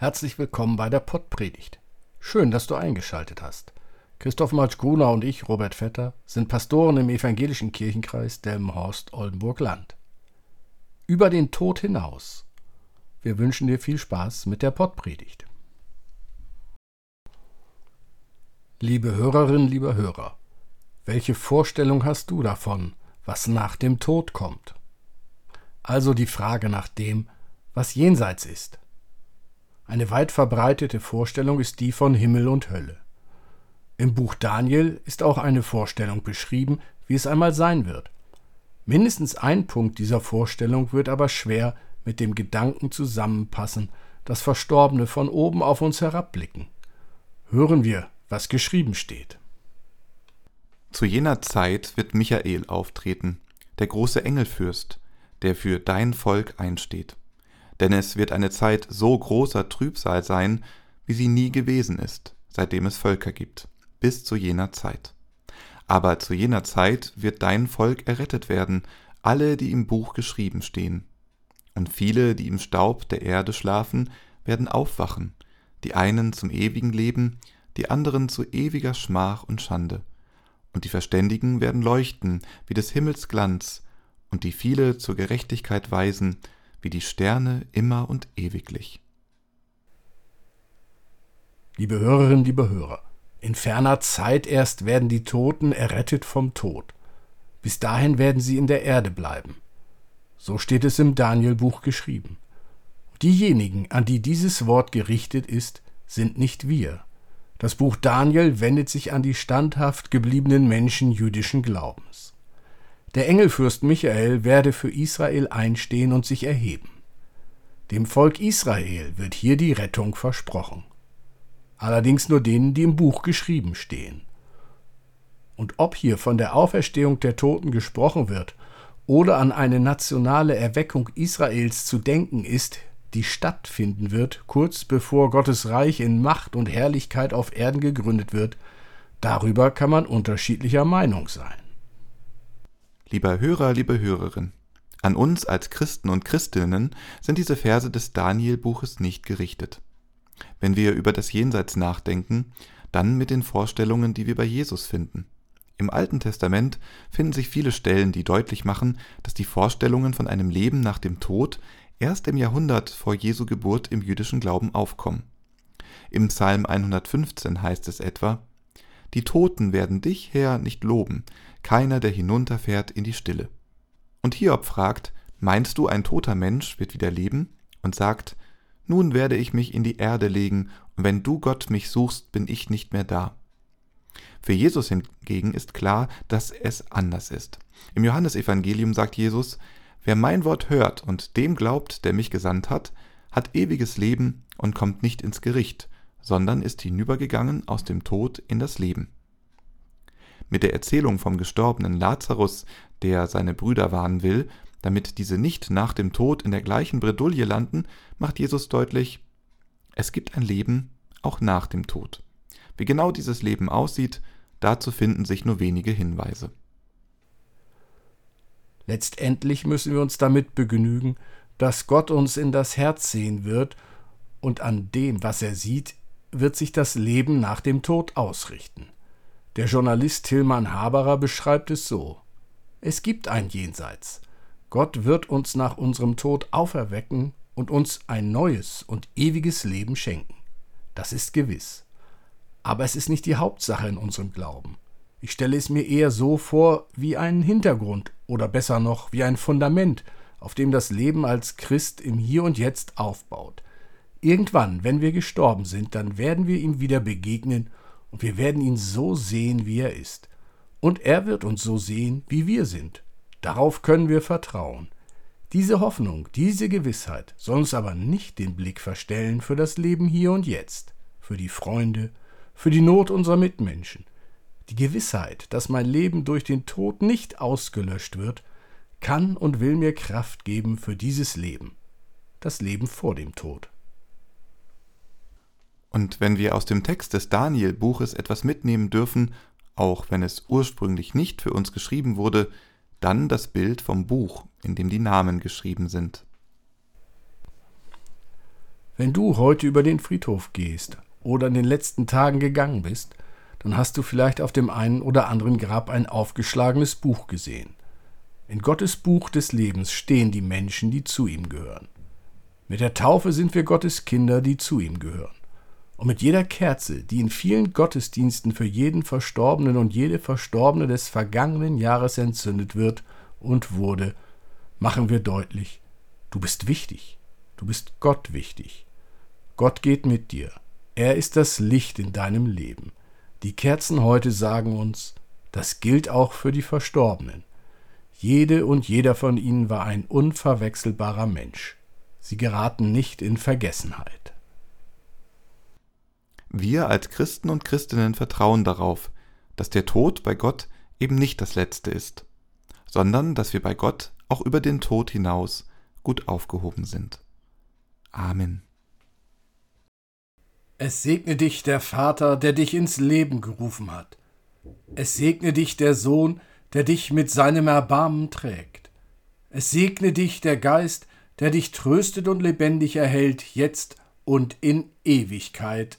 Herzlich willkommen bei der Pottpredigt. Schön, dass du eingeschaltet hast. Christoph Matsch-Gruner und ich, Robert Vetter, sind Pastoren im evangelischen Kirchenkreis Delmenhorst-Oldenburg-Land. Über den Tod hinaus. Wir wünschen dir viel Spaß mit der Pottpredigt. Liebe Hörerinnen, lieber Hörer, welche Vorstellung hast du davon, was nach dem Tod kommt? Also die Frage nach dem, was jenseits ist. Eine weit verbreitete Vorstellung ist die von Himmel und Hölle. Im Buch Daniel ist auch eine Vorstellung beschrieben, wie es einmal sein wird. Mindestens ein Punkt dieser Vorstellung wird aber schwer mit dem Gedanken zusammenpassen, dass Verstorbene von oben auf uns herabblicken. Hören wir, was geschrieben steht. Zu jener Zeit wird Michael auftreten, der große Engelfürst, der für dein Volk einsteht denn es wird eine Zeit so großer Trübsal sein, wie sie nie gewesen ist, seitdem es Völker gibt, bis zu jener Zeit. Aber zu jener Zeit wird dein Volk errettet werden, alle, die im Buch geschrieben stehen. Und viele, die im Staub der Erde schlafen, werden aufwachen, die einen zum ewigen Leben, die anderen zu ewiger Schmach und Schande. Und die Verständigen werden leuchten wie des Himmels Glanz, und die viele zur Gerechtigkeit weisen, wie die Sterne immer und ewiglich. Liebe Hörerinnen, liebe Hörer, in ferner Zeit erst werden die Toten errettet vom Tod. Bis dahin werden sie in der Erde bleiben. So steht es im Danielbuch geschrieben. Diejenigen, an die dieses Wort gerichtet ist, sind nicht wir. Das Buch Daniel wendet sich an die standhaft gebliebenen Menschen jüdischen Glaubens. Der Engelfürst Michael werde für Israel einstehen und sich erheben. Dem Volk Israel wird hier die Rettung versprochen. Allerdings nur denen, die im Buch geschrieben stehen. Und ob hier von der Auferstehung der Toten gesprochen wird oder an eine nationale Erweckung Israels zu denken ist, die stattfinden wird, kurz bevor Gottes Reich in Macht und Herrlichkeit auf Erden gegründet wird, darüber kann man unterschiedlicher Meinung sein. Lieber Hörer, liebe Hörerin, an uns als Christen und Christinnen sind diese Verse des Daniel-Buches nicht gerichtet. Wenn wir über das Jenseits nachdenken, dann mit den Vorstellungen, die wir bei Jesus finden. Im Alten Testament finden sich viele Stellen, die deutlich machen, dass die Vorstellungen von einem Leben nach dem Tod erst im Jahrhundert vor Jesu Geburt im jüdischen Glauben aufkommen. Im Psalm 115 heißt es etwa, Die Toten werden dich, Herr, nicht loben, keiner, der hinunterfährt in die Stille. Und Hiob fragt, meinst du, ein toter Mensch wird wieder leben? Und sagt, nun werde ich mich in die Erde legen, und wenn du Gott mich suchst, bin ich nicht mehr da. Für Jesus hingegen ist klar, dass es anders ist. Im Johannesevangelium sagt Jesus, Wer mein Wort hört und dem glaubt, der mich gesandt hat, hat ewiges Leben und kommt nicht ins Gericht, sondern ist hinübergegangen aus dem Tod in das Leben. Mit der Erzählung vom gestorbenen Lazarus, der seine Brüder warnen will, damit diese nicht nach dem Tod in der gleichen Bredouille landen, macht Jesus deutlich, es gibt ein Leben auch nach dem Tod. Wie genau dieses Leben aussieht, dazu finden sich nur wenige Hinweise. Letztendlich müssen wir uns damit begnügen, dass Gott uns in das Herz sehen wird, und an dem, was er sieht, wird sich das Leben nach dem Tod ausrichten. Der Journalist Tillmann Haberer beschreibt es so: Es gibt ein Jenseits. Gott wird uns nach unserem Tod auferwecken und uns ein neues und ewiges Leben schenken. Das ist gewiss. Aber es ist nicht die Hauptsache in unserem Glauben. Ich stelle es mir eher so vor wie einen Hintergrund oder besser noch wie ein Fundament, auf dem das Leben als Christ im Hier und Jetzt aufbaut. Irgendwann, wenn wir gestorben sind, dann werden wir ihm wieder begegnen und wir werden ihn so sehen, wie er ist. Und er wird uns so sehen, wie wir sind. Darauf können wir vertrauen. Diese Hoffnung, diese Gewissheit soll uns aber nicht den Blick verstellen für das Leben hier und jetzt, für die Freunde, für die Not unserer Mitmenschen. Die Gewissheit, dass mein Leben durch den Tod nicht ausgelöscht wird, kann und will mir Kraft geben für dieses Leben, das Leben vor dem Tod. Und wenn wir aus dem Text des Daniel-Buches etwas mitnehmen dürfen, auch wenn es ursprünglich nicht für uns geschrieben wurde, dann das Bild vom Buch, in dem die Namen geschrieben sind. Wenn du heute über den Friedhof gehst oder in den letzten Tagen gegangen bist, dann hast du vielleicht auf dem einen oder anderen Grab ein aufgeschlagenes Buch gesehen. In Gottes Buch des Lebens stehen die Menschen, die zu ihm gehören. Mit der Taufe sind wir Gottes Kinder, die zu ihm gehören. Und mit jeder Kerze, die in vielen Gottesdiensten für jeden Verstorbenen und jede Verstorbene des vergangenen Jahres entzündet wird und wurde, machen wir deutlich, du bist wichtig, du bist Gott wichtig. Gott geht mit dir. Er ist das Licht in deinem Leben. Die Kerzen heute sagen uns, das gilt auch für die Verstorbenen. Jede und jeder von ihnen war ein unverwechselbarer Mensch. Sie geraten nicht in Vergessenheit. Wir als Christen und Christinnen vertrauen darauf, dass der Tod bei Gott eben nicht das Letzte ist, sondern dass wir bei Gott auch über den Tod hinaus gut aufgehoben sind. Amen. Es segne dich der Vater, der dich ins Leben gerufen hat. Es segne dich der Sohn, der dich mit seinem Erbarmen trägt. Es segne dich der Geist, der dich tröstet und lebendig erhält, jetzt und in Ewigkeit.